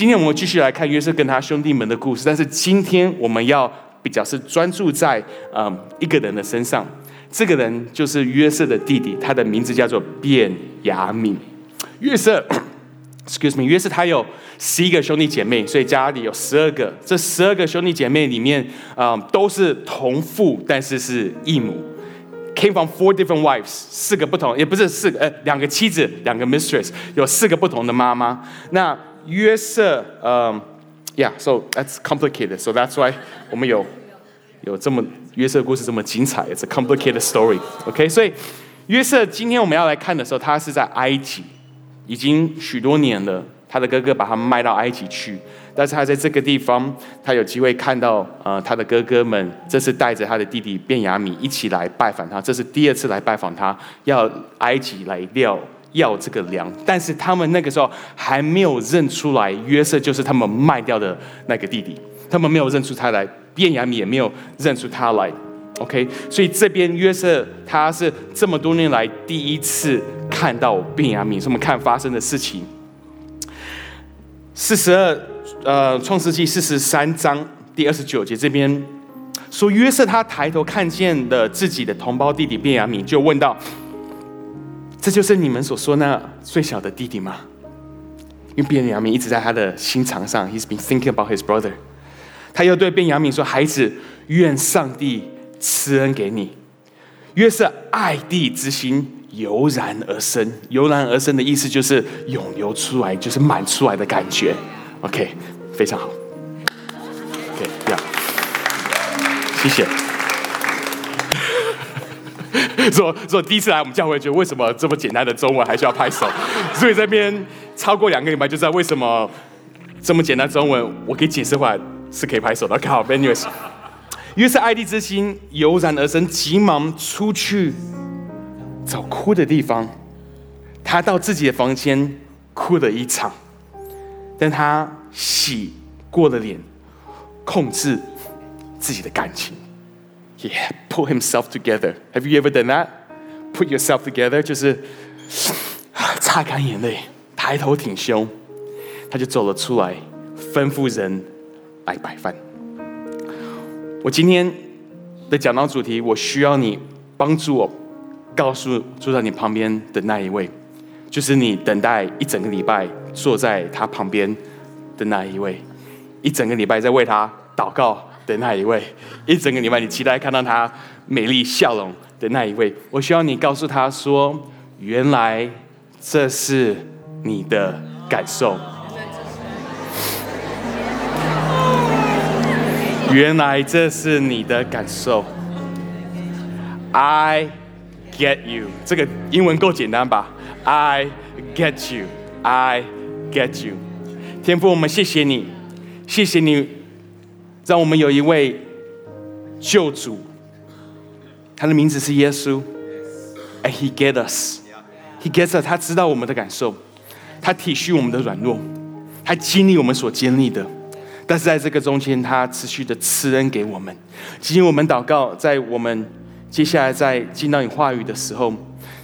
今天我们继续来看约瑟跟他兄弟们的故事，但是今天我们要比较是专注在嗯一个人的身上，这个人就是约瑟的弟弟，他的名字叫做卞雅敏。约瑟，excuse me，约瑟他有十一个兄弟姐妹，所以家里有十二个。这十二个兄弟姐妹里面，啊，都是同父，但是是异母。Came from four different wives，四个不同，也不是四个，呃，两个妻子，两个 mistress，有四个不同的妈妈。那约瑟，嗯，Yeah，so that's complicated，so that's why 我们有 有这么约瑟故事这么精彩，It's a complicated story，OK？所以约瑟今天我们要来看的时候，他是在埃及。已经许多年了，他的哥哥把他卖到埃及去，但是他在这个地方，他有机会看到，呃，他的哥哥们这次带着他的弟弟卞雅米一起来拜访他，这是第二次来拜访他，要埃及来料要这个粮，但是他们那个时候还没有认出来约瑟就是他们卖掉的那个弟弟，他们没有认出他来，卞雅米也没有认出他来。OK，所以这边约瑟他是这么多年来第一次看到卞雅敏，我们看发生的事情。四十二，呃，创世纪四十三章第二十九节这边说，约瑟他抬头看见了自己的同胞弟弟卞雅敏，就问道：“这就是你们所说那最小的弟弟吗？”因为卞雅明一直在他的心肠上，He's been thinking about his brother。他又对卞雅明说：“孩子，愿上帝。”慈恩给你，约瑟爱弟之心油然而生，油然而生的意思就是涌流出来，就是满出来的感觉。OK，非常好。OK，这样，谢谢。说说第一次来我们教会，觉得为什么这么简单的中文还需要拍手？所以这边超过两个礼拜就知道为什么这么简单中文，我可以解释回来是可以拍手的。刚好，Anyways。约瑟爱弟之心油然而生，急忙出去找哭的地方。他到自己的房间哭了一场，但他洗过了脸，控制自己的感情。He put himself together. Have you ever done that? Put yourself together，就是 擦干眼泪，抬头挺胸，他就走了出来，吩咐人来摆饭。我今天的讲道主题，我需要你帮助我，告诉坐在你旁边的那一位，就是你等待一整个礼拜坐在他旁边的那一位，一整个礼拜在为他祷告的那一位，一整个礼拜你期待看到他美丽笑容的那一位。我希望你告诉他说，原来这是你的感受。原来这是你的感受，I get you。这个英文够简单吧？I get you，I get you。天父，我们谢谢你，谢谢你，让我们有一位救主，他的名字是耶稣。And He get us，He gets us。他知道我们的感受，他体恤我们的软弱，他经历我们所经历的。但是在这个中间，他持续的赐恩给我们。今天我们祷告，在我们接下来在进到你话语的时候，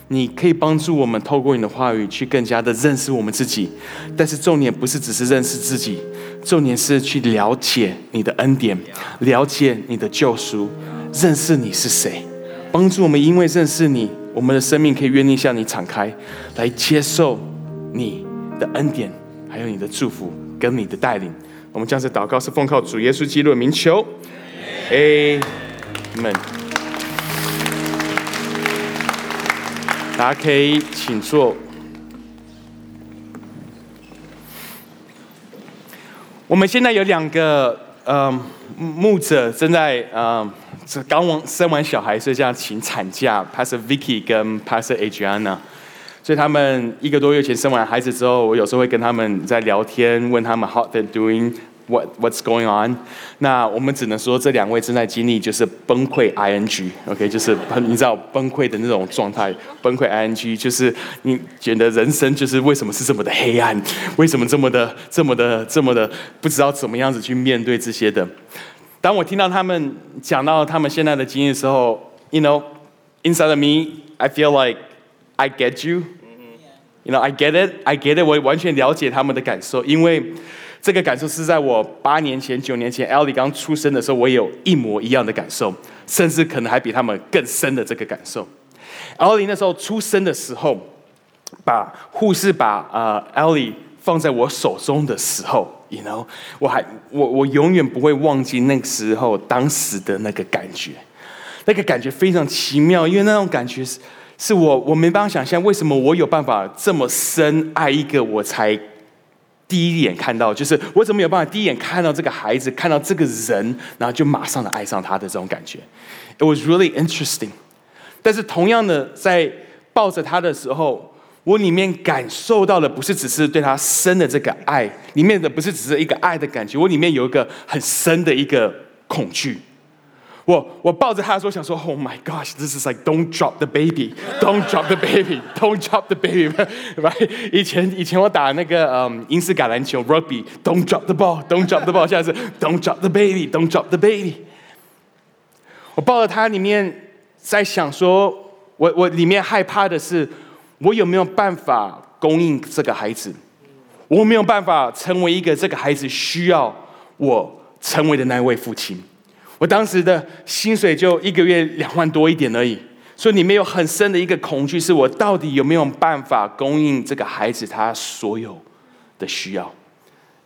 你可以帮助我们透过你的话语去更加的认识我们自己。但是重点不是只是认识自己，重点是去了解你的恩典，了解你的救赎，认识你是谁。帮助我们，因为认识你，我们的生命可以愿意向你敞开，来接受你的恩典，还有你的祝福跟你的带领。我们将是祷告，是奉靠主耶稣基督的名求 a 们。大家可以请坐。我们现在有两个呃牧者正在呃刚完生完小孩，所以这样请产假，Pastor Vicky 跟 Pastor Adriana。所以他们一个多月前生完孩子之后，我有时候会跟他们在聊天，问他们 how they're doing, what what's going on。那我们只能说这两位正在经历就是崩溃 ing，OK，就是你知道崩溃的那种状态，崩溃 ing 就是你觉得人生就是为什么是这么的黑暗，为什么这么的这么的这么的不知道怎么样子去面对这些的。当我听到他们讲到他们现在的经历的时候，you know inside of me I feel like I get you。You know, I get it, I get it。我完全了解他们的感受，因为这个感受是在我八年前、九年前，Ellie 刚出生的时候，我也有一模一样的感受，甚至可能还比他们更深的这个感受。Ellie 那时候出生的时候，把护士把呃 Ellie 放在我手中的时候，you know，我还我我永远不会忘记那个时候当时的那个感觉，那个感觉非常奇妙，因为那种感觉是是我我没办法想象，为什么我有办法这么深爱一个我才。第一眼看到，就是我怎么有办法第一眼看到这个孩子，看到这个人，然后就马上的爱上他的这种感觉，It was really interesting。但是同样的，在抱着他的时候，我里面感受到的不是只是对他深的这个爱，里面的不是只是一个爱的感觉，我里面有一个很深的一个恐惧。我我抱着他的时候想说，Oh my gosh, this is like don't drop the baby, don't drop the baby, don't drop the baby, right？以前以前我打那个嗯英式橄榄球 rugby，don't drop the ball, don't drop the ball，现在是 don't drop the baby, don't drop the baby。我抱着他里面在想说，我我里面害怕的是，我有没有办法供应这个孩子？我没有办法成为一个这个孩子需要我成为的那位父亲。我当时的薪水就一个月两万多一点而已，所以里面有很深的一个恐惧，是我到底有没有办法供应这个孩子他所有的需要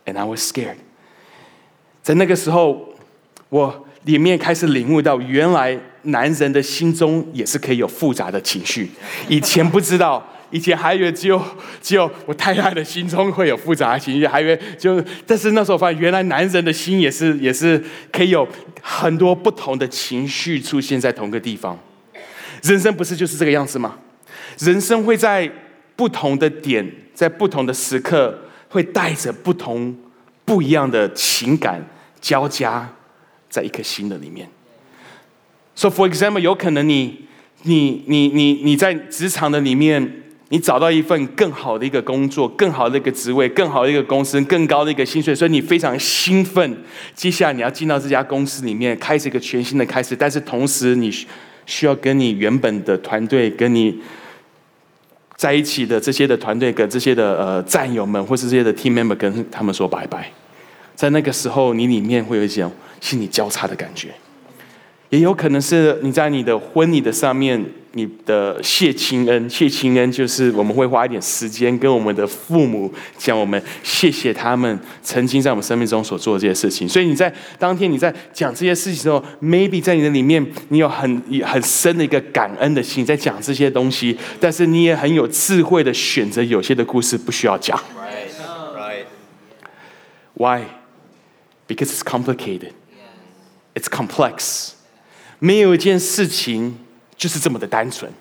？And I was scared。在那个时候，我里面开始领悟到，原来男人的心中也是可以有复杂的情绪，以前不知道。以前还以为只有只有我太太的心中会有复杂的情绪，还以为就，但是那时候发现，原来男人的心也是也是可以有很多不同的情绪出现在同个地方。人生不是就是这个样子吗？人生会在不同的点，在不同的时刻，会带着不同不一样的情感交加在一颗心的里面。So for example，有可能你你你你你在职场的里面。你找到一份更好的一个工作，更好的一个职位，更好的一个公司，更高的一个薪水，所以你非常兴奋。接下来你要进到这家公司里面，开始一个全新的开始。但是同时，你需要跟你原本的团队、跟你在一起的这些的团队、跟这些的呃战友们，或是这些的 team member，跟他们说拜拜。在那个时候，你里面会有一种心理交叉的感觉。也有可能是你在你的婚礼的上面，你的谢亲恩，谢亲恩就是我们会花一点时间跟我们的父母讲，我们谢谢他们曾经在我们生命中所做的这些事情。所以你在当天你在讲这些事情的时候，maybe 在你的里面你有很很深的一个感恩的心，在讲这些东西，但是你也很有智慧的选择，有些的故事不需要讲。Right, Why? Because it's complicated. It's complex. 没有一件事情就是这么的单纯，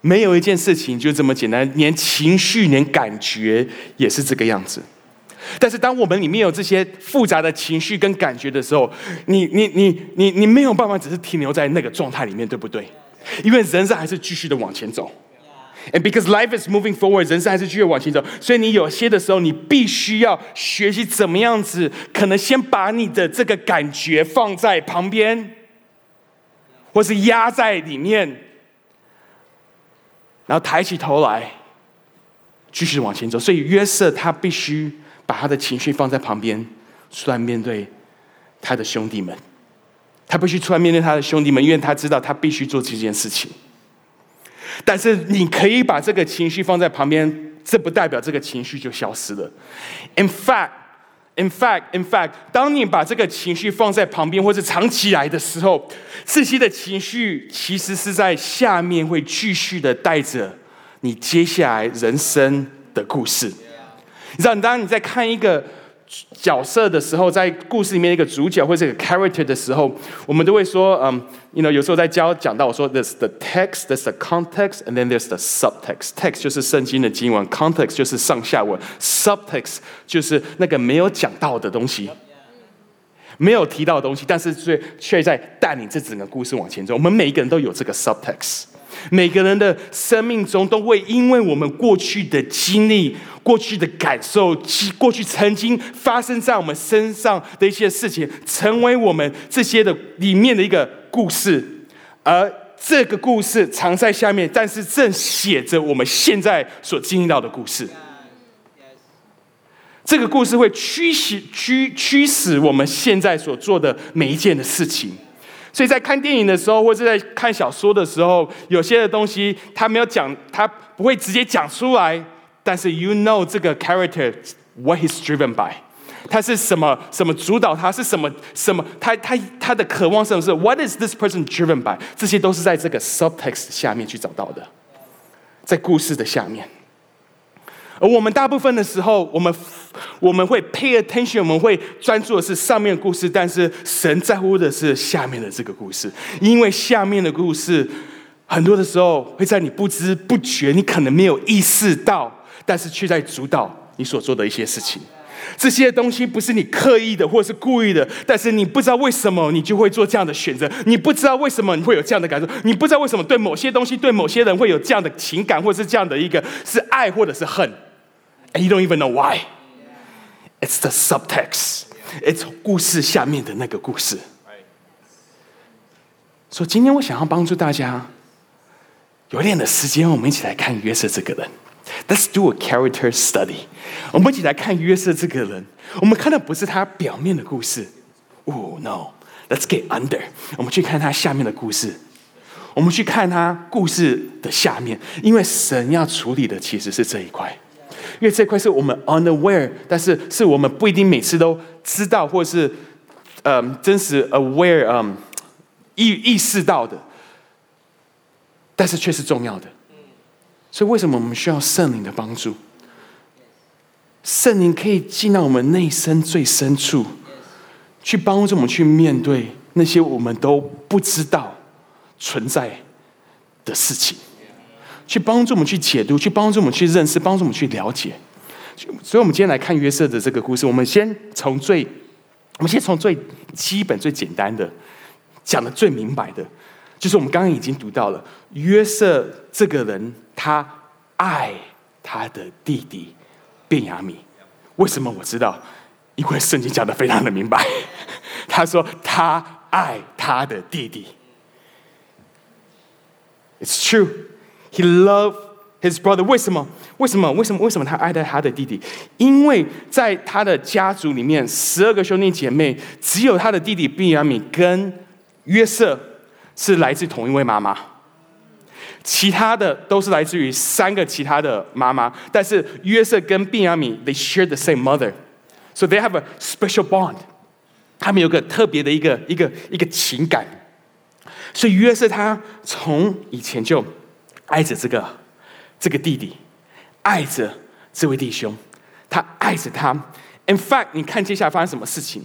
没有一件事情就这么简单，连情绪、连感觉也是这个样子。但是，当我们里面有这些复杂的情绪跟感觉的时候，你、你、你、你、你没有办法只是停留在那个状态里面，对不对？因为人生还是继续的往前走，and because life is moving forward，人生还是继续往前走，所以你有些的时候，你必须要学习怎么样子，可能先把你的这个感觉放在旁边。或是压在里面，然后抬起头来，继续往前走。所以约瑟他必须把他的情绪放在旁边，出来面对他的兄弟们。他必须出来面对他的兄弟们，因为他知道他必须做这件事情。但是你可以把这个情绪放在旁边，这不代表这个情绪就消失了。In fact。In fact, in fact，当你把这个情绪放在旁边或者藏起来的时候，这些的情绪其实是在下面会继续的带着你接下来人生的故事。你，当你在看一个。角色的时候，在故事里面一个主角或者一个 character 的时候，我们都会说，嗯，you know，有时候在教讲到我说，there's the text，there's the context，and then there's the subtext。text 就是圣经的经文，context 就是上下文，subtext 就是那个没有讲到的东西，没有提到的东西，但是却却在带领这整个故事往前走。我们每一个人都有这个 subtext。每个人的生命中都会因为我们过去的经历、过去的感受、过去曾经发生在我们身上的一些事情，成为我们这些的里面的一个故事，而这个故事藏在下面，但是正写着我们现在所经历到的故事。这个故事会驱使驱驱使我们现在所做的每一件的事情。所以在看电影的时候，或者在看小说的时候，有些的东西他没有讲，他不会直接讲出来，但是 you know 这个 character what he's driven by，他是什么什么主导他是什么什么他他他的渴望是什么是 what is this person driven by，这些都是在这个 subtext 下面去找到的，在故事的下面。而我们大部分的时候，我们我们会 pay attention，我们会专注的是上面的故事，但是神在乎的是下面的这个故事，因为下面的故事很多的时候会在你不知不觉，你可能没有意识到，但是却在主导你所做的一些事情。这些东西不是你刻意的，或是故意的，但是你不知道为什么你就会做这样的选择，你不知道为什么你会有这样的感受，你不知道为什么对某些东西、对某些人会有这样的情感，或是这样的一个是爱或者是恨。And you don't even know why. It's the subtext. It's 故事下面的那个故事。所以今天我想要帮助大家，有点的时间，我们一起来看约瑟这个人。Let's do a character study。我们一起来看约瑟这个人。我们看的不是他表面的故事。Oh no! Let's get under。我们去看他下面的故事。我们去看他故事的下面，因为神要处理的其实是这一块。因为这块是我们 unaware，但是是我们不一定每次都知道，或是嗯真实 aware，嗯意意识到的，但是却是重要的。所以为什么我们需要圣灵的帮助？圣灵可以进到我们内心最深处，去帮助我们去面对那些我们都不知道存在的事情。去帮助我们去解读，去帮助我们去认识，帮助我们去了解。所以，我们今天来看约瑟的这个故事。我们先从最，我们先从最基本、最简单的讲的最明白的，就是我们刚刚已经读到了约瑟这个人，他爱他的弟弟便雅米。为什么我知道？因为圣经讲的非常的明白。他说他爱他的弟弟。It's true. He loved his brother。为什么？为什么？为什么？为什么他爱戴他的弟弟？因为在他的家族里面，十二个兄弟姐妹，只有他的弟弟毕雅米跟约瑟是来自同一位妈妈，其他的都是来自于三个其他的妈妈。但是约瑟跟毕雅米，they share the same mother，so they have a special bond。他们有个特别的一个一个一个情感。所以约瑟他从以前就。爱着这个这个弟弟，爱着这位弟兄，他爱着他。In fact，你看接下来发生什么事情？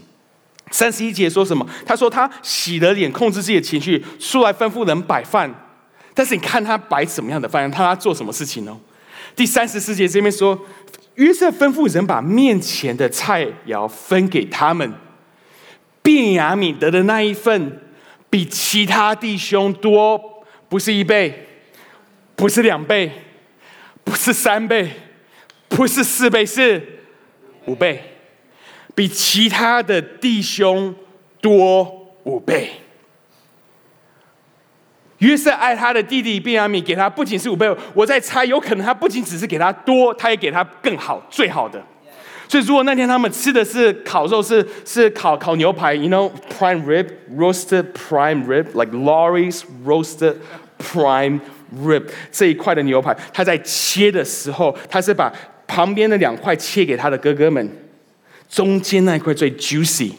三十一节说什么？他说他洗了脸，控制自己的情绪，出来吩咐人摆饭。但是你看他摆什么样的饭？他做什么事情呢？第三十四节这边说，约瑟吩咐人把面前的菜肴分给他们。便雅悯得的那一份比其他弟兄多，不是一倍。不是两倍，不是三倍，不是四倍，是五倍，比其他的弟兄多五倍。约瑟爱他的弟弟便雅米，给他不仅是五倍，我在猜，有可能他不仅只是给他多，他也给他更好、最好的。所以，如果那天他们吃的是烤肉，是是烤烤牛排，you know prime rib roasted prime rib，like Laurie's roasted prime。Rib 这一块的牛排，他在切的时候，他是把旁边的两块切给他的哥哥们，中间那一块最 juicy、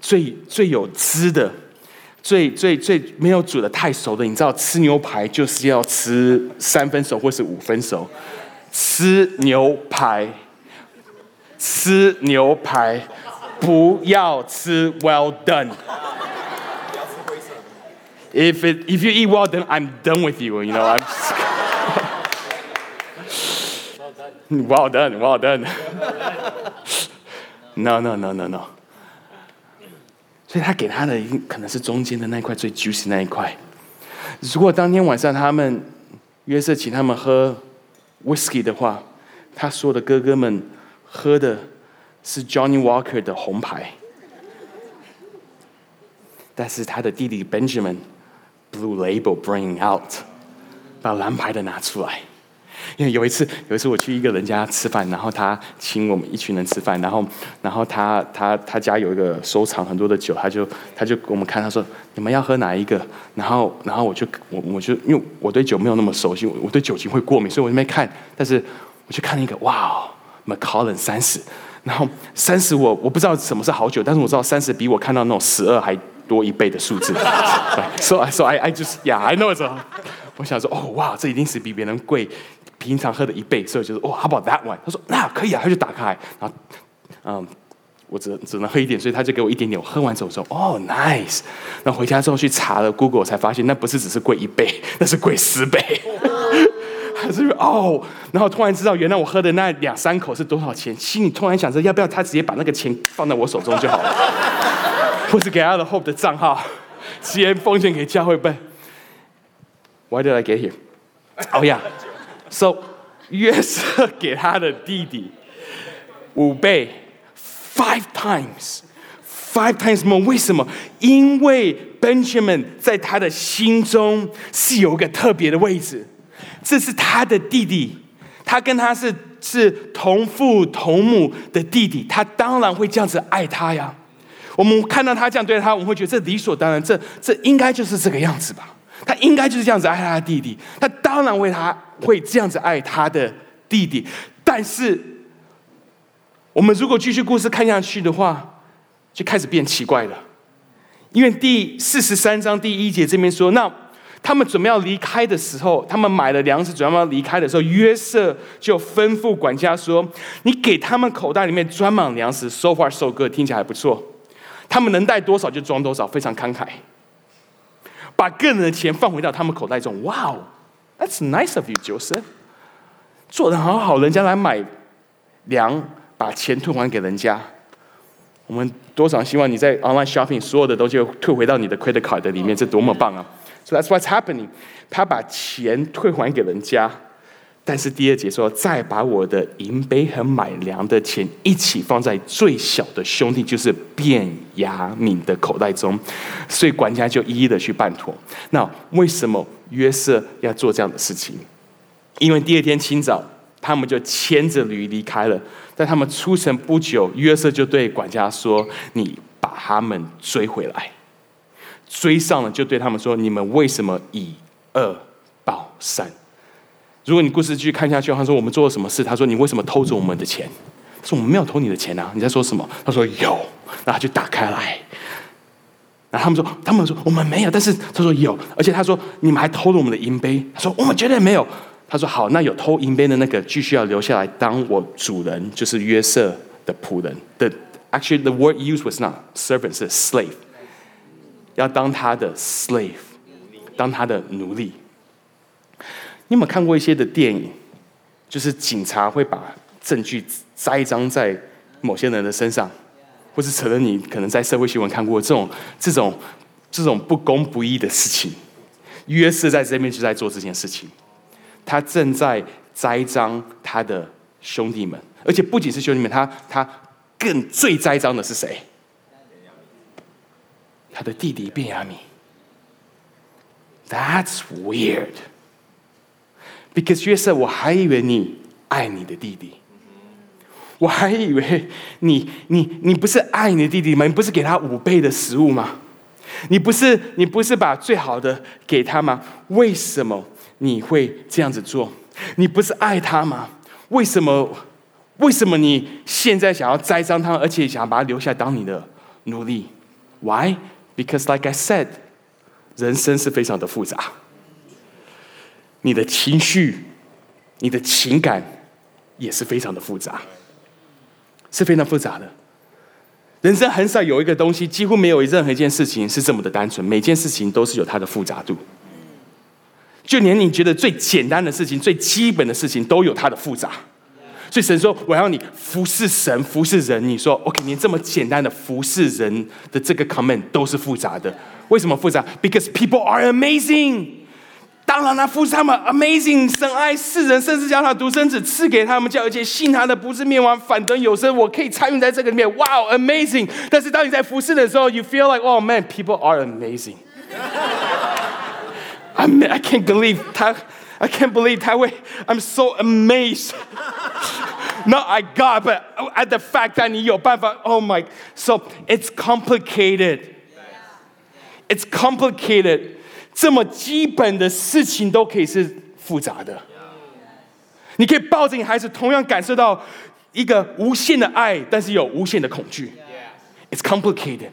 最最有汁的、最最最没有煮的太熟的。你知道，吃牛排就是要吃三分熟或是五分熟。吃牛排，吃牛排，不要吃 well done。If it, if you eat well, then I'm done with you. You know, I'm just, well done, well done. no, no, no, no, no. 所以他给他的可能是中间的那一块最 juicy 那一块。如果当天晚上他们约瑟请他们喝 whisky 的话，他说的哥哥们喝的是 Johnny Walker 的红牌，但是他的弟弟 Benjamin Blue Label bring out，把蓝牌的拿出来，因为有一次，有一次我去一个人家吃饭，然后他请我们一群人吃饭，然后，然后他他他家有一个收藏很多的酒，他就他就给我们看，他说你们要喝哪一个？然后然后我就我我就因为我对酒没有那么熟悉，我对酒精会过敏，所以我就没看。但是我去看了一个，哇，Macallan 三十，然后三十我我不知道什么是好酒，但是我知道三十比我看到那种十二还多一倍的数字。So so I I just yeah I know it's 我想说，哦，哇，这一定是比别人贵，平常喝的一倍，所以就是，哦，How about that one？他说，那可以啊，他就打开，然后，嗯，我只只能喝一点，所以他就给我一点点。我喝完之后说，哦，nice。那回家之后去查了 Google，才发现那不是只是贵一倍，那是贵十倍。还是哦，然后突然知道，原来我喝的那两三口是多少钱，心里突然想着，要不要他直接把那个钱放在我手中就好了，或是给他的 Hope 的账号，直接奉献给教会呗。Why did I get here? Oh yeah. So 约瑟给他的弟弟五倍，five times, five times more。为什么？因为 Benjamin 在他的心中是有一个特别的位置，这是他的弟弟，他跟他是是同父同母的弟弟，他当然会这样子爱他呀。我们看到他这样对他，我们会觉得这理所当然，这这应该就是这个样子吧。他应该就是这样子爱他的弟弟，他当然为他会这样子爱他的弟弟。但是，我们如果继续故事看下去的话，就开始变奇怪了。因为第四十三章第一节这边说，那他们准备要离开的时候，他们买了粮食，准备要离开的时候，约瑟就吩咐管家说：“你给他们口袋里面装满粮食，so far so good，听起来还不错。他们能带多少就装多少，非常慷慨。”把个人的钱放回到他们口袋中。哇哦，That's nice of you, Joseph。做的好好，人家来买粮，把钱退还给人家。我们多少希望你在 online shopping 所有的东西退回到你的 credit card 里面，这多么棒啊！So that's what's happening。他把钱退还给人家。但是第二节说，再把我的银杯和买粮的钱一起放在最小的兄弟，就是卞雅敏的口袋中，所以管家就一一的去办妥。那为什么约瑟要做这样的事情？因为第二天清早，他们就牵着驴离开了。在他们出城不久，约瑟就对管家说：“你把他们追回来。”追上了，就对他们说：“你们为什么以恶报善？”如果你故事继续看下去，他说我们做了什么事？他说你为什么偷走我们的钱？他说我们没有偷你的钱啊！你在说什么？他说有，然后就打开来。然后他们说，他们说我们没有，但是他说有，而且他说你们还偷了我们的银杯。他说我们绝对没有。他说好，那有偷银杯的那个继续要留下来当我主人，就是约瑟的仆人。的 actually the word used was not servant，是 slave，要当他的 slave，当他的奴隶。你有没有看过一些的电影？就是警察会把证据栽赃在某些人的身上，或是承认你可能在社会新闻看过这种、这种、这种不公不义的事情。约瑟在这边就在做这件事情，他正在栽赃他的兄弟们，而且不仅是兄弟们，他他更最栽赃的是谁？他的弟弟卞雅米。That's weird. Because 约瑟，我还以为你爱你的弟弟，我还以为你你你不是爱你的弟弟吗？你不是给他五倍的食物吗？你不是你不是把最好的给他吗？为什么你会这样子做？你不是爱他吗？为什么为什么你现在想要栽赃他，而且想要把他留下当你的奴隶？Why? Because like I said，人生是非常的复杂。你的情绪、你的情感也是非常的复杂，是非常复杂的。人生很少有一个东西，几乎没有任何一件事情是这么的单纯，每件事情都是有它的复杂度。就连你觉得最简单的事情、最基本的事情，都有它的复杂。所以神说：“我要你服侍神，服侍人。”你说：“OK，连这么简单的服侍人的这个 comment 都是复杂的。为什么复杂？Because people are amazing。”当然了，父他们 amazing，神爱世人，甚至将他独生子赐给他们，叫而且信他的不是灭亡，反得有生。我可以参与在这个里面，哇，amazing！但是当你在服侍的时候，you feel like oh man，people are amazing。I I can't believe 他 I can't believe 他会，I'm so amazed. Not I got, but at the fact that 你有办法，Oh my, so it's complicated. It's complicated. 这么基本的事情都可以是复杂的。你可以抱着你孩子，同样感受到一个无限的爱，但是有无限的恐惧。It's complicated.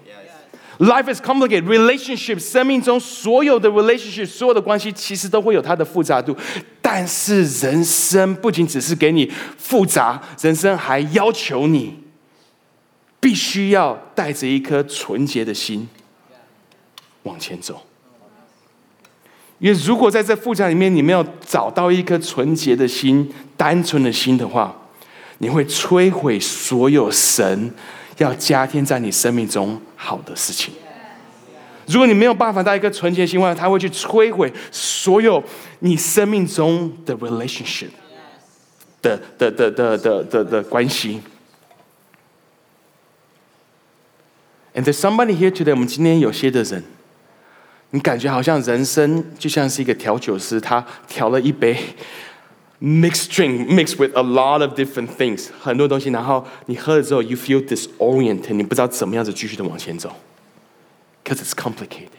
Life is complicated. Relationship 生命中所有的 relationship 所有的关系，其实都会有它的复杂度。但是人生不仅只是给你复杂，人生还要求你必须要带着一颗纯洁的心往前走。因为如果在这复杂里面，你没有找到一颗纯洁的心、单纯的心的话，你会摧毁所有神要加添在你生命中好的事情。如果你没有办法带一颗纯洁的心，话，他会去摧毁所有你生命中的 relationship 的的的的的的的关系。And there's somebody here today，我们今天有些的人。你感觉好像人生就像是一个调酒师，他调了一杯 mixed drink mixed with a lot of different things，很多东西，然后你喝了之后，you feel disoriented，你不知道怎么样子继续的往前走，because it's complicated。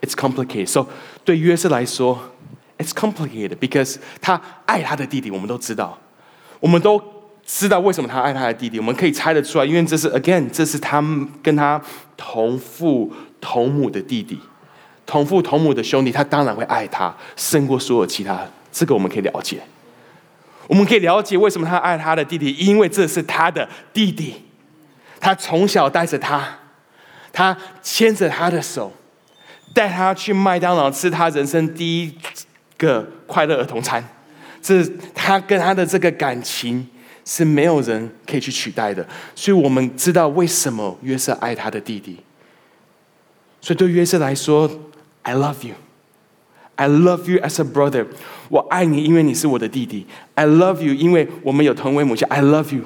It's complicated. So 对约瑟来说，it's complicated because 他爱他的弟弟，我们都知道，我们都知道为什么他爱他的弟弟，我们可以猜得出来，因为这是 again，这是他跟他同父。同母的弟弟，同父同母的兄弟，他当然会爱他胜过所有其他。这个我们可以了解。我们可以了解为什么他爱他的弟弟，因为这是他的弟弟。他从小带着他，他牵着他的手，带他去麦当劳吃他人生第一个快乐儿童餐。这他跟他的这个感情是没有人可以去取代的。所以我们知道为什么约瑟爱他的弟弟。所以对约瑟来说，I love you, I love you as a brother。我爱你，因为你是我的弟弟。I love you，因为我们有同为母亲。I love you。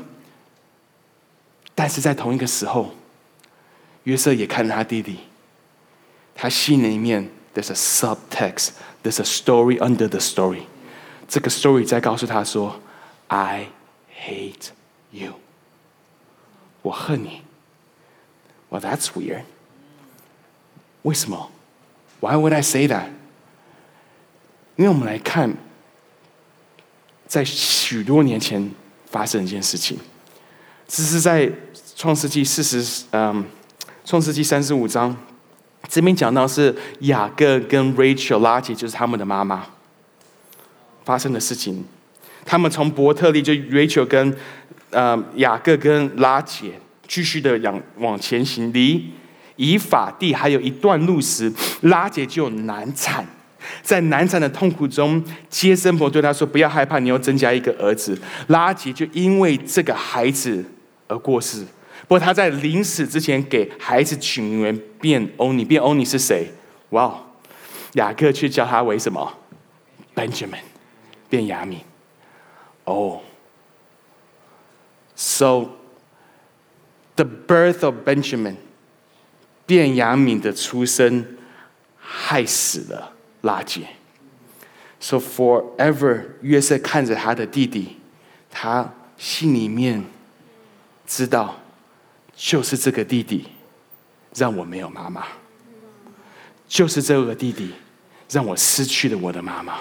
但是在同一个时候，约瑟也看他弟弟，他心里面 there's a subtext, there's a story under the story。这个 story 在告诉他说，I hate you。我恨你。Well, that's weird. 为什么？Why would I say that？因为我们来看，在许多年前发生一件事情，这是在创世纪四十嗯，创世纪三十五章这边讲到是雅各跟 Rachel 拉姐，就是他们的妈妈发生的事情。他们从伯特利就 Rachel 跟呃雅各跟拉姐继续的往往前行，离。以法地还有一段路时，拉杰就难产，在难产的痛苦中，接生婆对他说：“不要害怕，你又增加一个儿子。”拉杰就因为这个孩子而过世。不过他在临死之前给孩子取名为变欧尼。变欧尼是谁？哇！雅各却叫他为什么？Benjamin，变雅米。哦，So the birth of Benjamin. 卞雅敏的出生害死了拉杰，so forever 约瑟看着他的弟弟，他心里面知道，就是这个弟弟让我没有妈妈，就是这个弟弟让我失去了我的妈妈，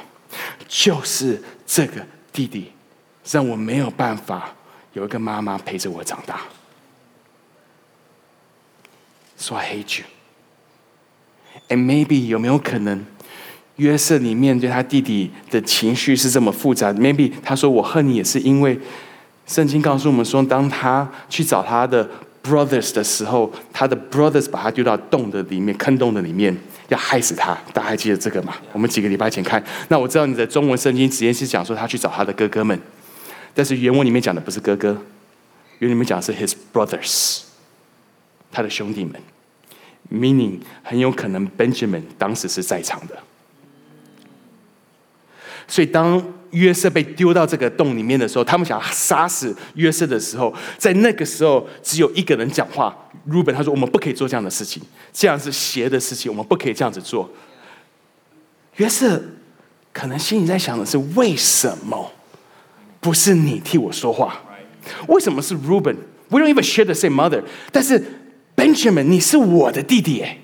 就是这个弟弟让我没有办法有一个妈妈陪着我长大。So I hate you. And maybe 有没有可能，约瑟里面对他弟弟的情绪是这么复杂？Maybe 他说我恨你，也是因为圣经告诉我们说，当他去找他的 brothers 的时候，他的 brothers 把他丢到洞的里面，坑洞的里面，要害死他。大家还记得这个吗？我们几个礼拜前看。那我知道你的中文圣经直接是讲说他去找他的哥哥们，但是原文里面讲的不是哥哥，原文里面讲的是 his brothers。他的兄弟们，meaning 很有可能 Benjamin 当时是在场的。所以当约瑟被丢到这个洞里面的时候，他们想杀死约瑟的时候，在那个时候只有一个人讲话，Ruben 他说：“我们不可以做这样的事情，这样是邪的事情，我们不可以这样子做。”约瑟可能心里在想的是：为什么不是你替我说话？为什么是 Ruben？We don't even share the same mother。但是 Benjamin，你是我的弟弟哎，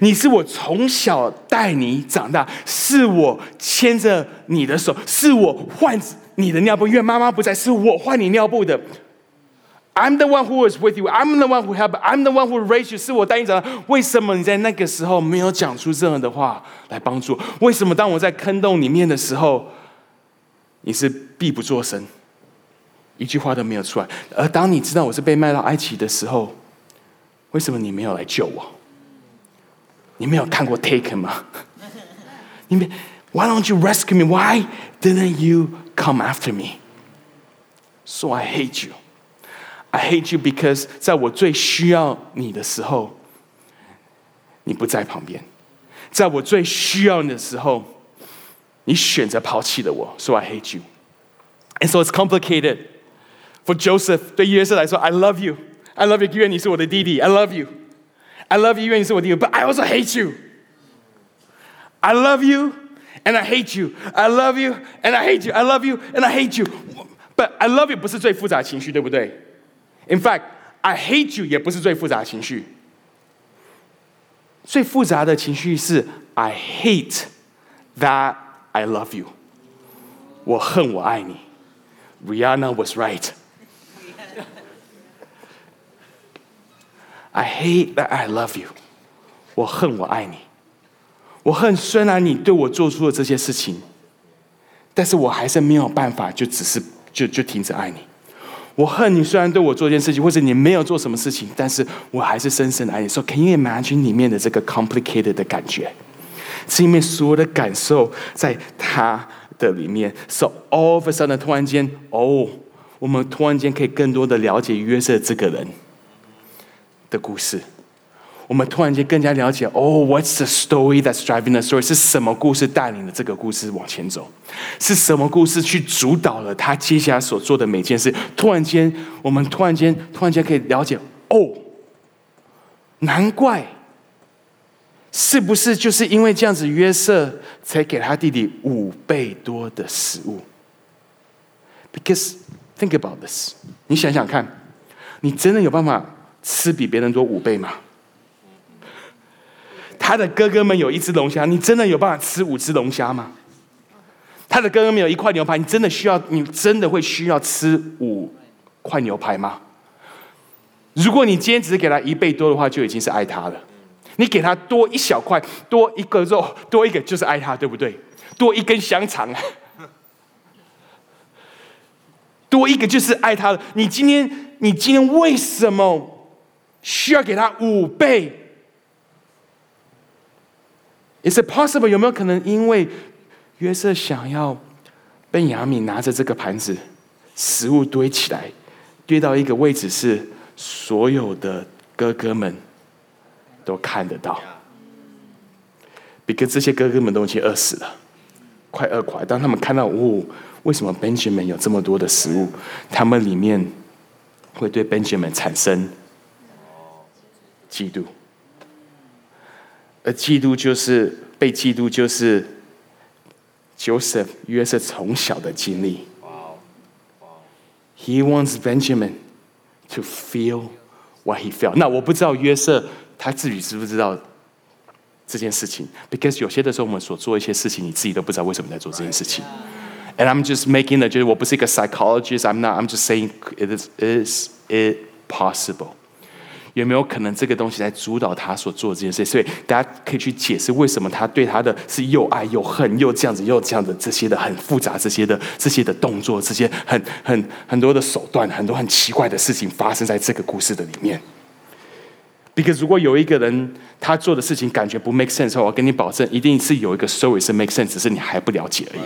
你是我从小带你长大，是我牵着你的手，是我换你的尿布，因为妈妈不在，是我换你尿布的。I'm the one who was with you. I'm the one who helped. I'm the one who raised you. 是我带你长大。为什么你在那个时候没有讲出任何的话来帮助？为什么当我在坑洞里面的时候，你是闭不作声，一句话都没有出来？而当你知道我是被卖到埃及的时候，为什么你没有来救我？你没有看过《Taken》吗？你没？Why don't you rescue me? Why didn't you come after me? So I hate you. I hate you because 在我最需要你的时候，你不在旁边；在我最需要你的时候，你选择抛弃了我。So I hate you. And so it's complicated for Joseph 对约瑟来说，I love you, I love you，因为你是我的弟弟，I love you, I love you，因为你是我弟弟。But I also hate you. I love you and I hate you. I love you and I hate you. I love you and I hate you. But I love you 不是最复杂情绪，对不对？In fact, I hate you 也不是最复杂的情绪。最复杂的情绪是 I hate that I love you。我恨我爱你。Rihanna was right. I hate that I love you。我恨我爱你。我恨虽然你对我做出了这些事情，但是我还是没有办法，就只是就就停止爱你。我恨你，虽然对我做一件事情，或者你没有做什么事情，但是我还是深深的爱你。说，Can you imagine 里面的这个 complicated 的感觉？是因为所有的感受在他的里面。So all of a sudden，突然间，哦，我们突然间可以更多的了解约瑟这个人的故事。我们突然间更加了解，哦，What's the story that's driving the story？是什么故事带领了这个故事往前走？是什么故事去主导了他接下来所做的每件事？突然间，我们突然间，突然间可以了解，哦，难怪，是不是就是因为这样子，约瑟才给他弟弟五倍多的食物？Because think about this，你想想看，你真的有办法吃比别人多五倍吗？他的哥哥们有一只龙虾，你真的有办法吃五只龙虾吗？他的哥哥们有一块牛排，你真的需要，你真的会需要吃五块牛排吗？如果你今天只是给他一倍多的话，就已经是爱他了。你给他多一小块，多一个肉，多一个就是爱他，对不对？多一根香肠，多一个就是爱他了。你今天，你今天为什么需要给他五倍？Is it possible？有没有可能因为约瑟想要被雅米拿着这个盘子，食物堆起来，堆到一个位置，是所有的哥哥们都看得到？Because 这些哥哥们都已经饿死了，快饿垮。当他们看到，哦，为什么 Benjamin 有这么多的食物？他们里面会对 Benjamin 产生嫉妒。而嫉妒就是被嫉妒，就是 Joseph 约瑟从小的经历。He wants Benjamin to feel what he felt。那我不知道约瑟他自己知不知道这件事情，because 有些的时候我们所做一些事情，你自己都不知道为什么在做这件事情。And I'm just making 的，就是我不是一个 psychologist，I'm not。I'm just saying it is is it possible。 有没有可能这个东西在主导他所做这件事？所以大家可以去解释为什么他对他的是又爱又恨，又这样子又这样的这些的很复杂，这些的这些的动作，这些很很很多的手段，很多很奇怪的事情发生在这个故事的里面。Because 如果有一个人他做的事情感觉不 make sense 的话，我跟你保证，一定是有一个 story 是 make sense，只是你还不了解而已，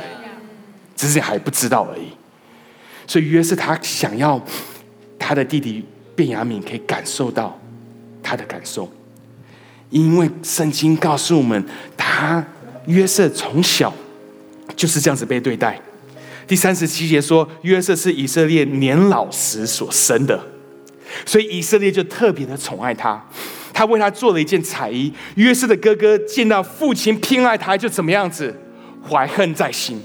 只是你还不知道而已。所以约是他想要他的弟弟卞雅敏可以感受到。他的感受，因为圣经告诉我们，他约瑟从小就是这样子被对待。第三十七节说，约瑟是以色列年老时所生的，所以以色列就特别的宠爱他。他为他做了一件彩衣。约瑟的哥哥见到父亲偏爱他，就怎么样子怀恨在心。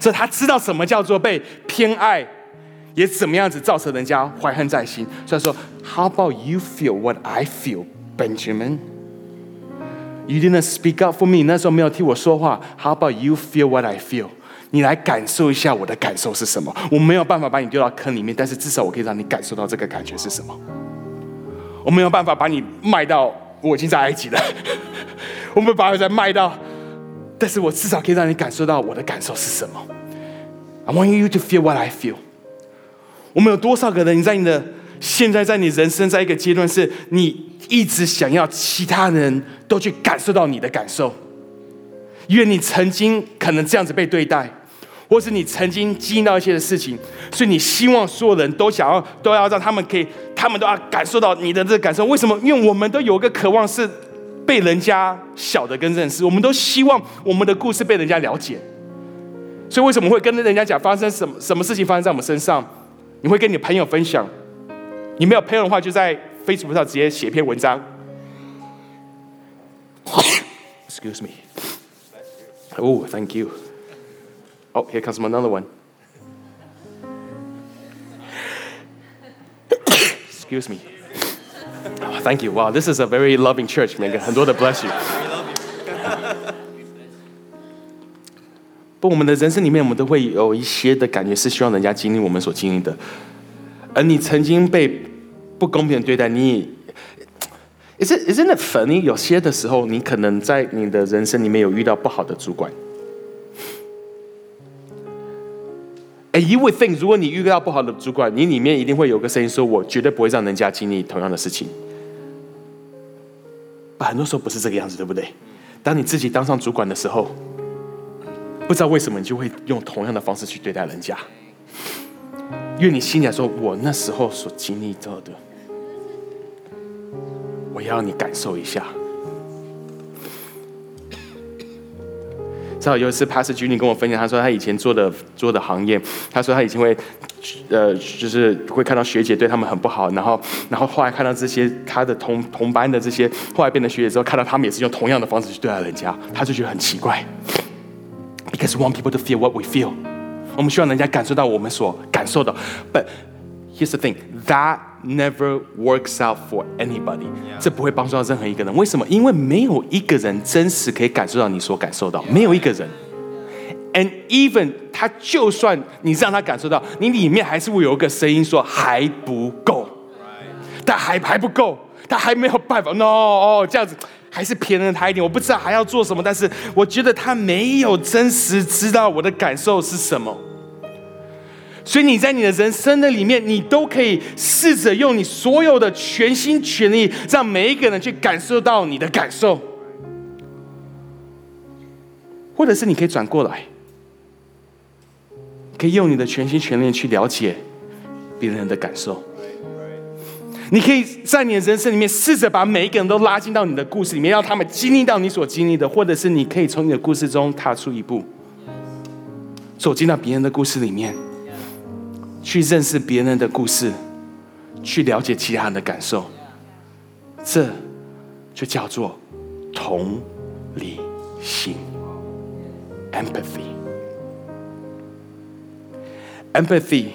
所以他知道什么叫做被偏爱，也怎么样子造成人家怀恨在心。所以说，How about you feel what I feel, Benjamin? You didn't speak up for me，那时候没有替我说话。How about you feel what I feel？你来感受一下我的感受是什么？我没有办法把你丢到坑里面，但是至少我可以让你感受到这个感觉是什么。我没有办法把你卖到我已经在埃及了，我没有办法再卖到，但是我至少可以让你感受到我的感受是什么。I want you to feel what I feel。我们有多少个人？你在你的现在，在你人生在一个阶段，是你一直想要其他人都去感受到你的感受，因为你曾经可能这样子被对待。或是你曾经经历到一些的事情，所以你希望所有人都想要，都要让他们可以，他们都要感受到你的这个感受。为什么？因为我们都有个渴望是被人家晓得跟认识，我们都希望我们的故事被人家了解。所以为什么会跟人家讲发生什么什么事情发生在我们身上？你会跟你朋友分享，你没有朋友的话，就在 Facebook 上直接写篇文章。Excuse me. Oh, thank you. Oh, here comes another one. Excuse me. Oh, thank you. Wow, this is a very loving church, man. 很多的 bless you. 我们的人生里面，我们都会有一些的感觉，是希望人家经历我们所经历的。而你曾经被不公平的对待，你，is it isn't it funny？有些的时候，你可能在你的人生里面有遇到不好的主管。哎，you would think，如果你遇到不好的主管，你里面一定会有个声音说：“我绝对不会让人家经历同样的事情。”很多时候不是这个样子，对不对？当你自己当上主管的时候，不知道为什么你就会用同样的方式去对待人家，因为你心里说：“我那时候所经历到的，我要你感受一下。”知道有一次，Pastor j u n 跟我分享，他说他以前做的做的行业，他说他以前会，呃，就是会看到学姐对他们很不好，然后，然后后来看到这些他的同同班的这些，后来变成学姐之后，看到他们也是用同样的方式去对待人家，他就觉得很奇怪。Because we want people to feel what we feel，我们希望人家感受到我们所感受的。But here's the thing，that never works out for anybody。这不会帮助到任何一个人。为什么？因为没有一个人真实可以感受到你所感受到，没有一个人。And even 他就算你让他感受到，你里面还是会有一个声音说还不够，但还还不够，他还没有办法。No，哦，这样子还是偏了他一点。我不知道还要做什么，但是我觉得他没有真实知道我的感受是什么。所以你在你的人生的里面，你都可以试着用你所有的全心全力，让每一个人去感受到你的感受，或者是你可以转过来，可以用你的全心全力去了解别人的感受。你可以在你的人生里面试着把每一个人都拉进到你的故事里面，让他们经历到你所经历的，或者是你可以从你的故事中踏出一步，走进到别人的故事里面。去认识别人的故事，去了解其他人的感受，这就叫做同理心 （empathy）。empathy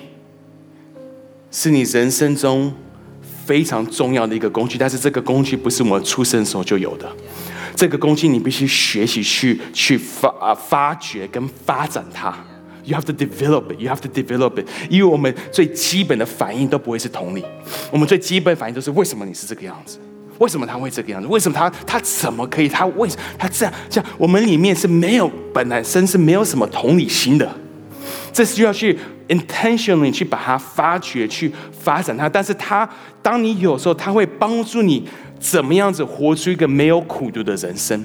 是你人生中非常重要的一个工具，但是这个工具不是我们出生时候就有的，这个工具你必须学习去去发啊发掘跟发展它。You have to develop it. You have to develop it. 因为我们最基本的反应都不会是同理，我们最基本反应都是为什么你是这个样子？为什么他会这个样子？为什么他他怎么可以？他为什他这样这样？我们里面是没有本来身是没有什么同理心的，这是要去 intentionally 去把它发掘、去发展它。但是它，当你有时候，它会帮助你怎么样子活出一个没有苦读的人生。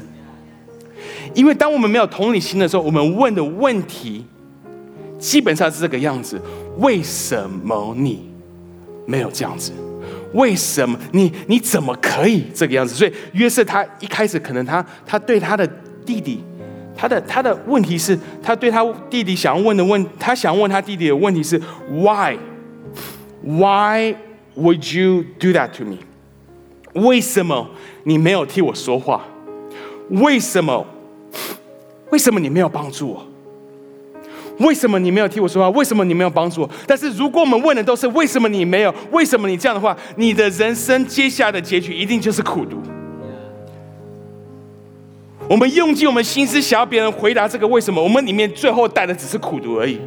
因为当我们没有同理心的时候，我们问的问题。基本上是这个样子。为什么你没有这样子？为什么你你怎么可以这个样子？所以约瑟他一开始可能他他对他的弟弟，他的他的问题是，他对他弟弟想要问的问，他想问他弟弟的问题是：Why? Why would you do that to me? 为什么你没有替我说话？为什么为什么你没有帮助我？为什么你没有替我说话？为什么你没有帮助我？但是如果我们问的都是为什么你没有？为什么你这样的话，你的人生接下来的结局一定就是苦读。我们用尽我们心思想要别人回答这个为什么，我们里面最后带的只是苦读而已。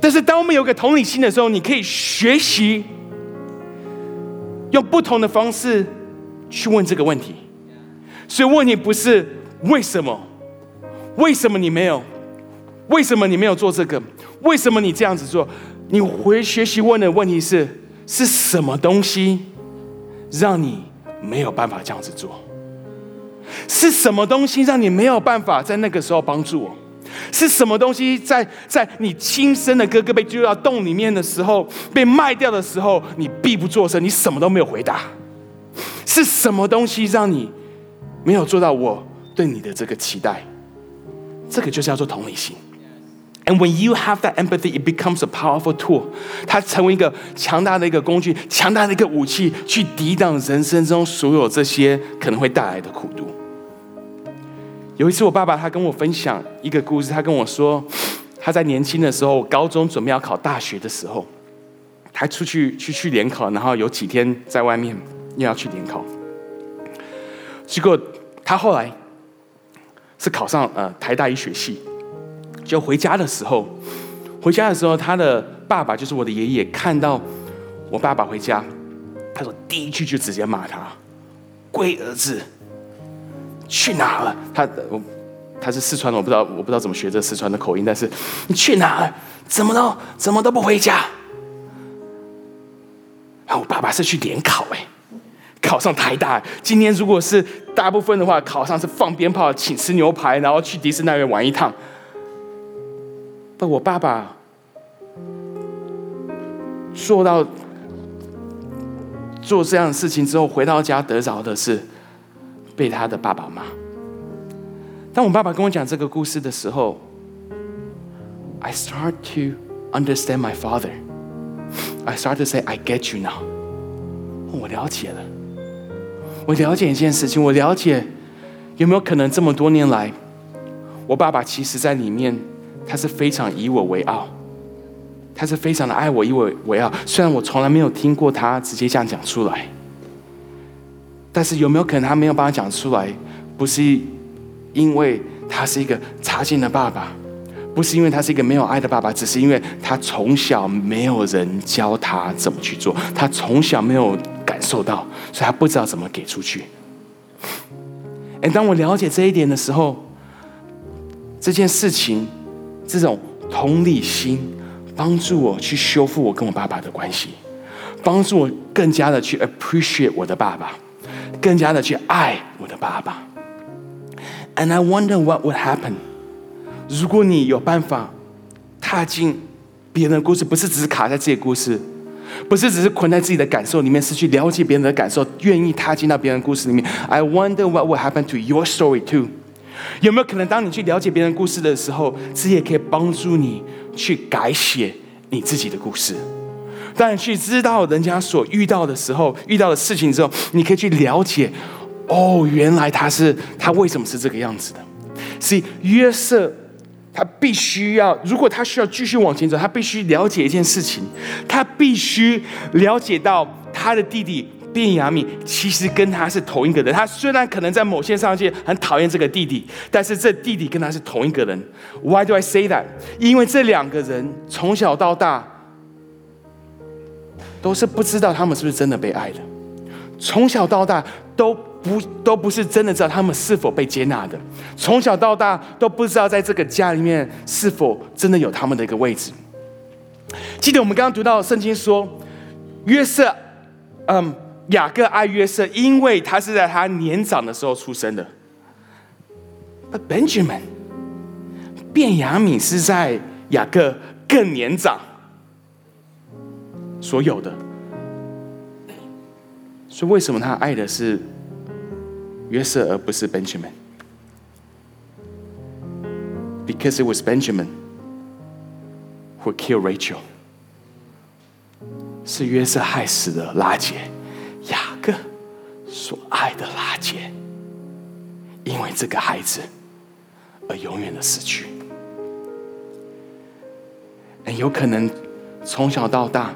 但是当我们有个同理心的时候，你可以学习用不同的方式去问这个问题。所以问题不是为什么，为什么你没有？为什么你没有做这个？为什么你这样子做？你回学习问的问题是：是什么东西让你没有办法这样子做？是什么东西让你没有办法在那个时候帮助我？是什么东西在在你亲生的哥哥被丢到洞里面的时候，被卖掉的时候，你闭不作声，你什么都没有回答？是什么东西让你没有做到我对你的这个期待？这个就叫做同理心。And when you have that empathy, it becomes a powerful tool. 它成为一个强大的一个工具，强大的一个武器，去抵挡人生中所有这些可能会带来的苦度。有一次，我爸爸他跟我分享一个故事，他跟我说，他在年轻的时候，高中准备要考大学的时候，他出去去去联考，然后有几天在外面又要去联考，结果他后来是考上呃台大医学系，就回家的时候，回家的时候，他的爸爸就是我的爷爷，看到我爸爸回家，他说第一句就直接骂他，龟儿子。去哪了？他我他是四川的，我不知道我不知道怎么学这四川的口音。但是你去哪了？怎么都怎么都不回家？啊，我爸爸是去联考哎，考上台大。今天如果是大部分的话，考上是放鞭炮，请吃牛排，然后去迪士尼玩一趟。不，我爸爸做到做这样的事情之后，回到家得着的是。被他的爸爸骂。当我爸爸跟我讲这个故事的时候，I start to understand my father. I start to say, "I get you now." 我了解了，我了解一件事情，我了解有没有可能这么多年来，我爸爸其实在里面，他是非常以我为傲，他是非常的爱我，以我为傲。虽然我从来没有听过他直接这样讲出来。但是有没有可能他没有办法讲出来？不是因为他是一个差劲的爸爸，不是因为他是一个没有爱的爸爸，只是因为他从小没有人教他怎么去做，他从小没有感受到，所以他不知道怎么给出去。哎，当我了解这一点的时候，这件事情，这种同理心，帮助我去修复我跟我爸爸的关系，帮助我更加的去 appreciate 我的爸爸。更加的去爱我的爸爸，and I wonder what would happen。如果你有办法踏进别人的故事，不是只是卡在自己的故事，不是只是困在自己的感受里面，是去了解别人的感受，愿意踏进到别人故事里面。I wonder what would happen to your story too。有没有可能，当你去了解别人故事的时候，这也可以帮助你去改写你自己的故事？当你去知道人家所遇到的时候，遇到的事情之后，你可以去了解，哦，原来他是他为什么是这个样子的。所以约瑟他必须要，如果他需要继续往前走，他必须了解一件事情，他必须了解到他的弟弟卞雅敏其实跟他是同一个人。他虽然可能在某些上界很讨厌这个弟弟，但是这弟弟跟他是同一个人。Why do I say that？因为这两个人从小到大。都是不知道他们是不是真的被爱的，从小到大都不都不是真的知道他们是否被接纳的，从小到大都不知道在这个家里面是否真的有他们的一个位置。记得我们刚刚读到圣经说，约瑟，嗯，雅各爱约瑟，因为他是在他年长的时候出生的。But Benjamin，卞雅敏是在雅各更年长。所有的，所以为什么他爱的是约瑟而不是 Benjamin？Because it was Benjamin who killed Rachel。是约瑟害死了拉杰，雅各所爱的拉杰，因为这个孩子而永远的死去。有可能从小到大，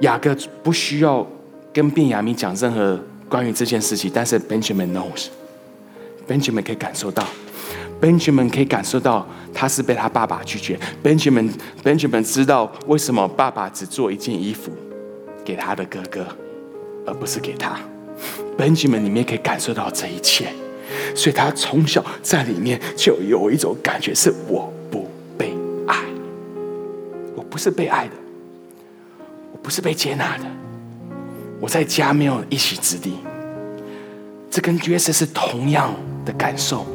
雅各不需要跟便雅明讲任何关于这件事情，但是 Benjamin knows，Benjamin 可以感受到，Benjamin 可以感受到他是被他爸爸拒绝，Benjamin Benjamin 知道为什么爸爸只做一件衣服给他的哥哥，而不是给他。Benjamin 里面可以感受到这一切，所以他从小在里面就有一种感觉：是我不被爱，我不是被爱的，不是被接纳的，我在家没有一席之地。这跟约瑟是同样的感受。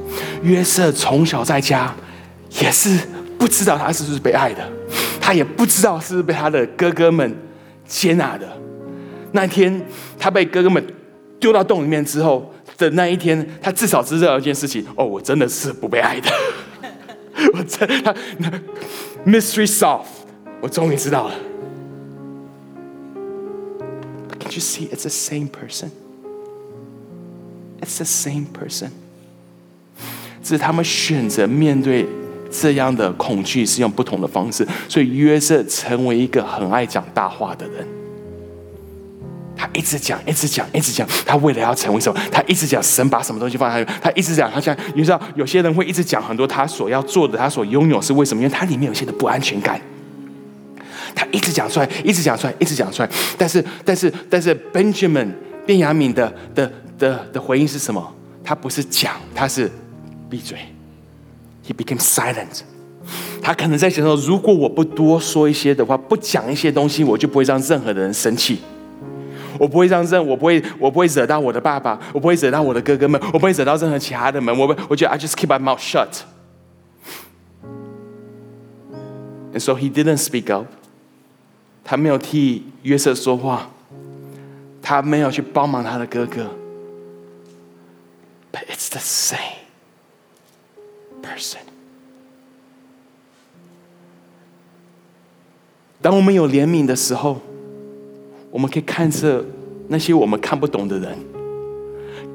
约瑟从小在家也是不知道他是不是被爱的，他也不知道是不是被他的哥哥们接纳的。那一天他被哥哥们。丢到洞里面之后的那一天，他至少知道一件事情：哦，我真的是不被爱的。我真他 mystery solved，我终于知道了。Can you see it's the same person? It's the same person. 只是他们选择面对这样的恐惧是用不同的方式，所以约瑟成为一个很爱讲大话的人。他一直讲，一直讲，一直讲。他为了要成为什么？他一直讲神把什么东西放在他。他一直讲，他讲，你知道，有些人会一直讲很多他所要做的，他所拥有是为什么？因为他里面有些的不安全感。他一直讲出来，一直讲出来，一直讲出来。但是，但是，但是，Benjamin 便雅敏的的的的回应是什么？他不是讲，他是闭嘴。He became silent。他可能在想说，如果我不多说一些的话，不讲一些东西，我就不会让任何的人生气。我不会让任，我不会，我不会惹到我的爸爸，我不会惹到我的哥哥们，我不会惹到任何其他的们。我不，我觉得 I just keep my mouth shut. And so he didn't speak up. 他没有替约瑟说话，他没有去帮忙他的哥哥。But it's the same person. 当我们有怜悯的时候。我们可以看着那些我们看不懂的人，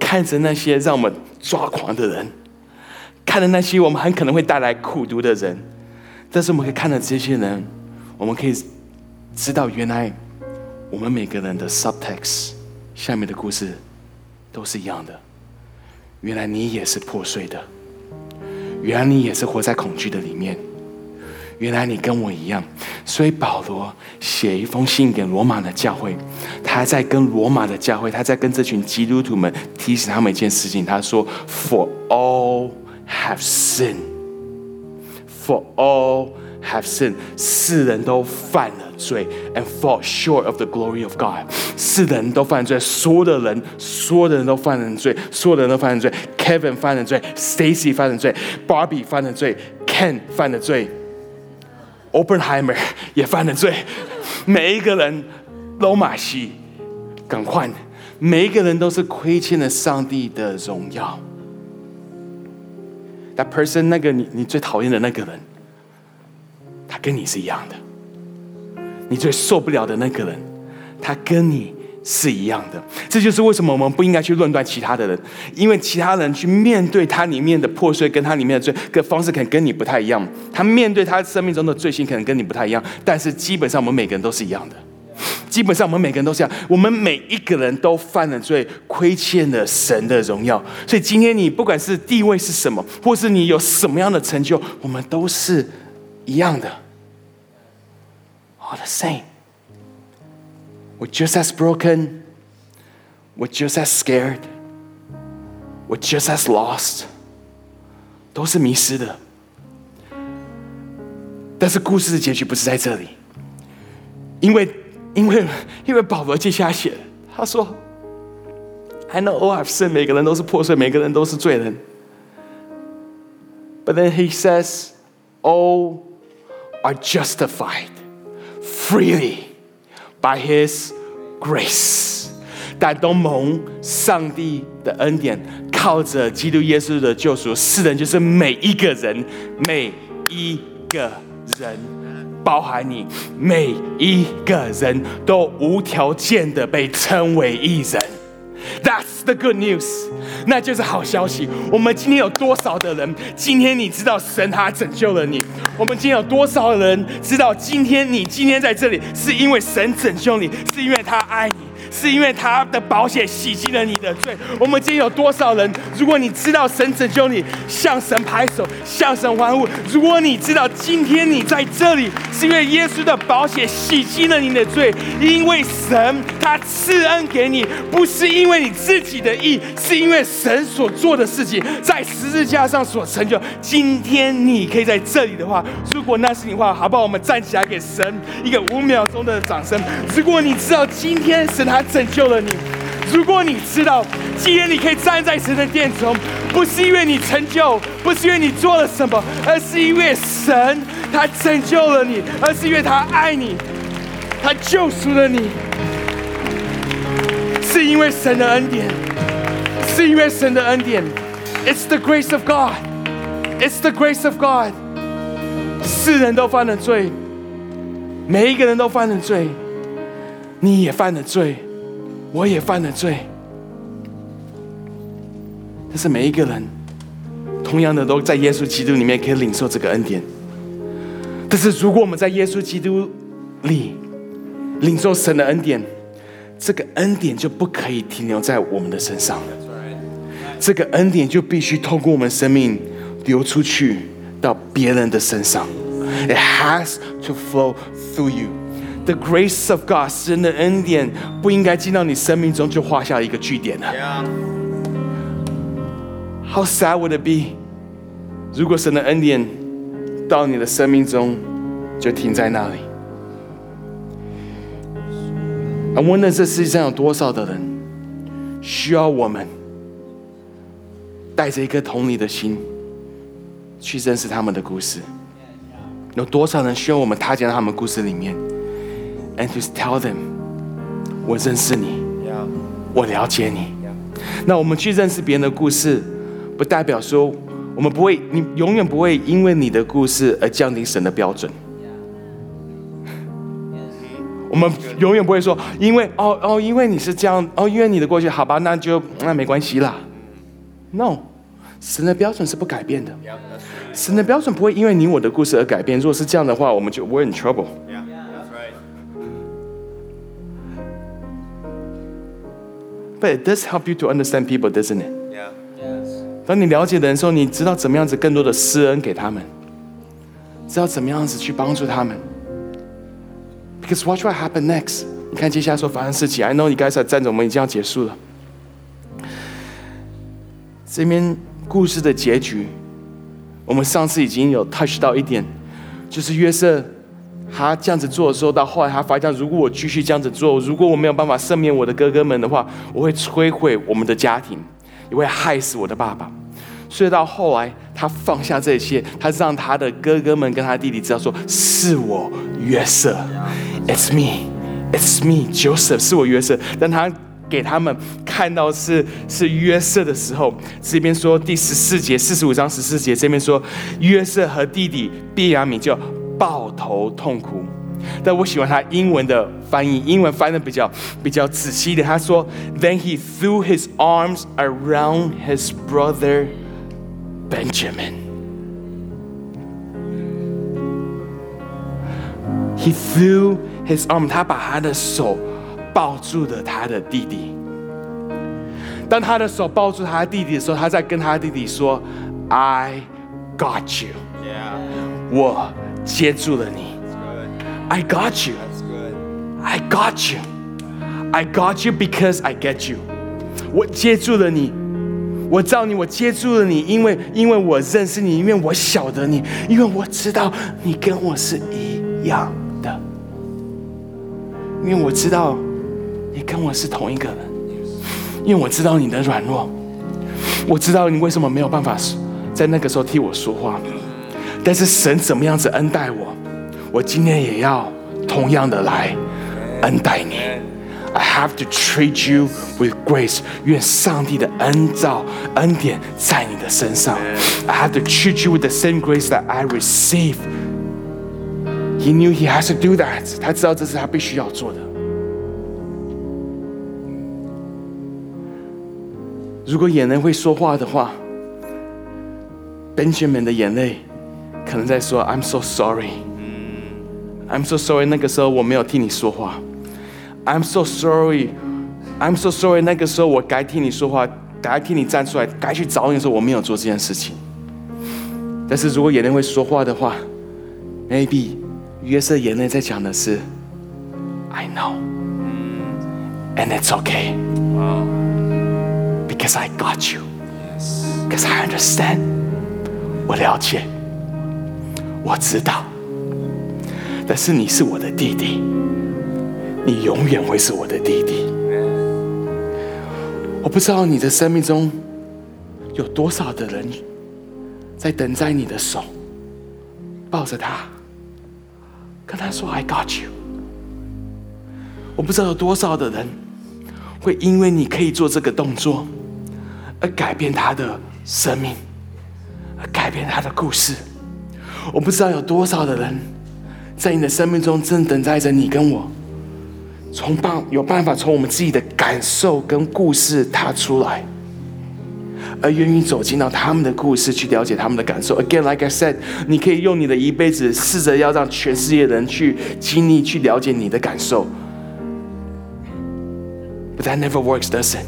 看着那些让我们抓狂的人，看着那些我们很可能会带来苦读的人，但是我们可以看着这些人，我们可以知道，原来我们每个人的 subtext 下面的故事都是一样的。原来你也是破碎的，原来你也是活在恐惧的里面。原来你跟我一样，所以保罗写一封信给罗马的教会，他在跟罗马的教会，他在跟这群基督徒们提醒他们一件事情。他说：“For all have sin. For all have sinned，世人都犯了罪，and fall short of the glory of God。世人都犯罪，所有的人，所有的人都犯了罪，所有的人都犯了罪。Kevin 犯了罪，Stacy 犯了罪，Barbie 犯了罪，Ken 犯了罪。” Oppenheimer 也犯了罪，每一个人都马西，赶快，每一个人都是亏欠了上帝的荣耀。That person，那个你你最讨厌的那个人，他跟你是一样的。你最受不了的那个人，他跟你。是一样的，这就是为什么我们不应该去论断其他的人，因为其他人去面对他里面的破碎，跟他里面的罪的方式可能跟你不太一样。他面对他生命中的罪行，可能跟你不太一样。但是基本上，我们每个人都是一样的。基本上，我们每个人都是这样。我们每一个人都犯了罪，亏欠了神的荣耀。所以今天你不管是地位是什么，或是你有什么样的成就，我们都是一样的。All the same. We're just as broken. We're just as scared. We're just as lost. 都是迷失的。但是故事的结局不是在这里，因为因为因为保罗接下来写，他说：“I know all I've sinned，每个人都是破碎，每个人都是罪人。” But then he says, "All are justified freely." By His grace，但都蒙上帝的恩典，靠着基督耶稣的救赎，世人就是每一个人，每一个人，包含你，每一个人都无条件的被称为一人。That's the good news。那就是好消息。我们今天有多少的人？今天你知道神他拯救了你？我们今天有多少人知道今天你今天在这里是因为神拯救你，是因为他爱你？是因为他的保险洗净了你的罪。我们今天有多少人？如果你知道神拯救你，向神拍手，向神欢呼。如果你知道今天你在这里，是因为耶稣的保险洗净了你的罪，因为神他赐恩给你，不是因为你自己的意，是因为神所做的事情在十字架上所成就。今天你可以在这里的话，如果那是你话，好不好？我们站起来给神一个五秒钟的掌声。如果你知道今天神他。拯救了你。如果你知道今天你可以站在神的殿中，不是因为你成就，不是因为你做了什么，而是因为神他拯救了你，而是因为他爱你，他救赎了你，是因为神的恩典，是因为神的恩典。It's the grace of God. It's the grace of God. 世人都犯了罪，每一个人都犯了罪，你也犯了罪。我也犯了罪，但是每一个人，同样的都在耶稣基督里面可以领受这个恩典。但是如果我们在耶稣基督里领受神的恩典，这个恩典就不可以停留在我们的身上，这个恩典就必须透过我们生命流出去到别人的身上。It has to flow through you. The grace of God，神的恩典不应该进到你生命中就画下一个句点了。How sad would it be？如果神的恩典到你的生命中就停在那里？I wonder 这世界上有多少的人需要我们带着一颗同理的心去认识他们的故事？有多少人需要我们踏进他们故事里面？And just tell them，我认识你，我了解你。那我们去认识别人的故事，不代表说我们不会，你永远不会因为你的故事而降低神的标准。我们永远不会说，因为哦哦，因为你是这样，哦，因为你的过去，好吧，那就那没关系啦。No，神的标准是不改变的。神的标准不会因为你我的故事而改变。如果是这样的话，我们就 we're in trouble。But it does help you to understand people, doesn't it? Yeah. Yes. 当你了解的人时候，你知道怎么样子更多的施恩给他们，知道怎么样子去帮助他们。Because watch what happened next。你看接下来所发生事情。I know 你刚才站着，我们已经要结束了。这边故事的结局，我们上次已经有 touch 到一点，就是约瑟。他这样子做的时候，到后来他发现，如果我继续这样子做，如果我没有办法赦免我的哥哥们的话，我会摧毁我们的家庭，也会害死我的爸爸。所以到后来，他放下这些，他让他的哥哥们跟他弟弟知道说：“是我约瑟，It's me，It's me，Joseph，是我约瑟。”当他给他们看到是是约瑟的时候，这边说第十四节四十五章十四节，这边说约瑟和弟弟毕雅悯就。抱头痛哭，但我喜欢他英文的翻译，英文翻的比较比较仔细的。他说：“Then he threw his arms around his brother Benjamin. He threw his arm，他把他的手抱住了他的弟弟。当他的手抱住他的弟弟的时候，他在跟他弟弟说：‘I got you。’我。” 接住了你，I got you. I got you. I got you because I get you. 我接住了你，我知道你，我接住了你，因为因为我认识你，因为我晓得你，因为我知道你跟我是一样的，因为我知道你跟我是同一个人，因为我知道你的软弱，我知道你为什么没有办法在那个时候替我说话。但是神怎么样子恩待我，我今天也要同样的来恩待你。I have to treat you with grace。愿上帝的恩照、恩典在你的身上。I have to treat you with the same grace that I receive。He knew he has to do that。他知道这是他必须要做的。如果眼泪会说话的话，Benjamin 的眼泪可能在说 "I'm so sorry, I'm so sorry"。那个时候我没有替你说话，I'm so sorry, I'm so sorry。那个时候我该替你说话，该替你站出来，该去找你的时候我没有做这件事情。但是如果眼泪会说话的话，maybe 约瑟眼泪在讲的是 "I know, and it's okay." Because I got you. Because I understand. 我了解， 我知道。但是你是我的弟弟，你永远会是我的弟弟。我不知道你的生命中有多少的人在等在你的手，抱着他，跟他说 “I got you”。我不知道有多少的人会因为你可以做这个动作，而改变他的生命，而改变他的故事。我不知道有多少的人在你的生命中正等待着你跟我，从办有办法从我们自己的感受跟故事踏出来，而愿意走进到他们的故事去了解他们的感受。Again, like I said，你可以用你的一辈子试着要让全世界的人去经历、去了解你的感受。But that never works, does it?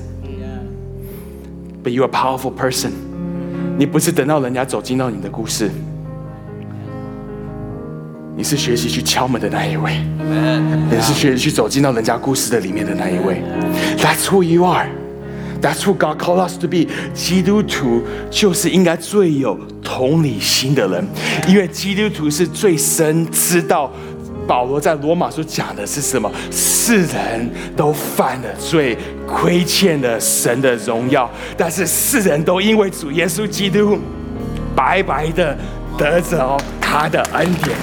But you are a powerful person. 你不是等到人家走进到你的故事，你是学习去敲门的那一位，你是学习去走进到人家故事的里面的那一位。That's who you are. That's who God called us to be. 基督徒就是应该最有同理心的人，因为基督徒是最深知道。保罗在罗马书讲的是什么？世人都犯了罪，亏欠了神的荣耀，但是世人都因为主耶稣基督白白的得着他的恩典，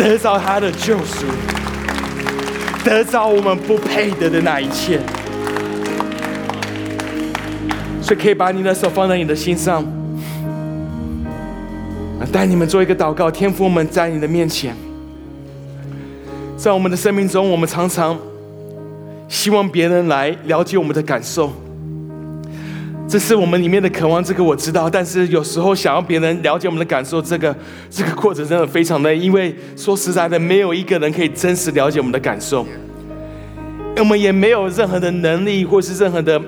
得着他的救赎，得着我们不配得的那一切。所以可以把你的手放在你的心上。带你们做一个祷告，天父，们在你的面前，在我们的生命中，我们常常希望别人来了解我们的感受，这是我们里面的渴望。这个我知道，但是有时候想要别人了解我们的感受，这个这个过程真的非常累，因为说实在的，没有一个人可以真实了解我们的感受，我们也没有任何的能力，或是任何的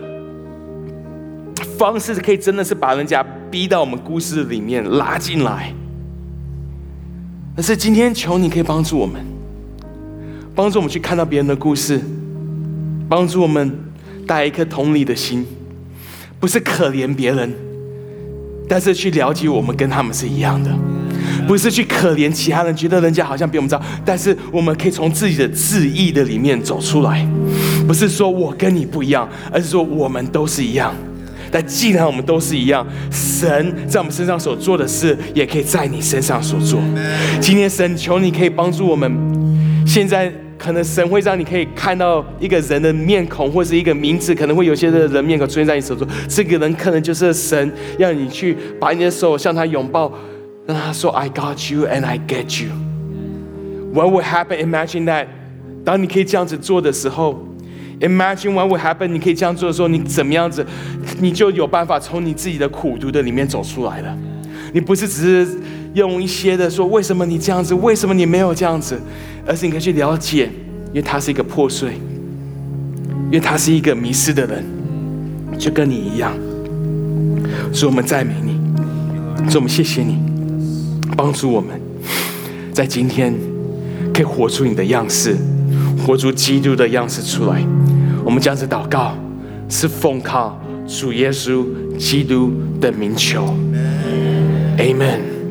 方式，可以真的是把人家。逼到我们故事里面拉进来，但是今天求你可以帮助我们，帮助我们去看到别人的故事，帮助我们带一颗同理的心，不是可怜别人，但是去了解我们跟他们是一样的，不是去可怜其他人，觉得人家好像比我们糟，但是我们可以从自己的自意的里面走出来，不是说我跟你不一样，而是说我们都是一样。但既然我们都是一样，神在我们身上所做的事，也可以在你身上所做。今天神求你可以帮助我们。现在可能神会让你可以看到一个人的面孔，或是一个名字，可能会有些的人面孔出现在你手中。这个人可能就是神，让你去把你的手向他拥抱，让他说 "I got you and I get you." What will happen? Imagine that. 当你可以这样子做的时候。Imagine what would happen？你可以这样做的时候，你怎么样子，你就有办法从你自己的苦读的里面走出来了。你不是只是用一些的说，为什么你这样子，为什么你没有这样子，而是你可以去了解，因为他是一个破碎，因为他是一个迷失的人，就跟你一样。所以我们赞美你，所以我们谢谢你，帮助我们在今天可以活出你的样式，活出基督的样式出来。我们这样子祷告，是奉靠主耶稣基督的名求，Amen。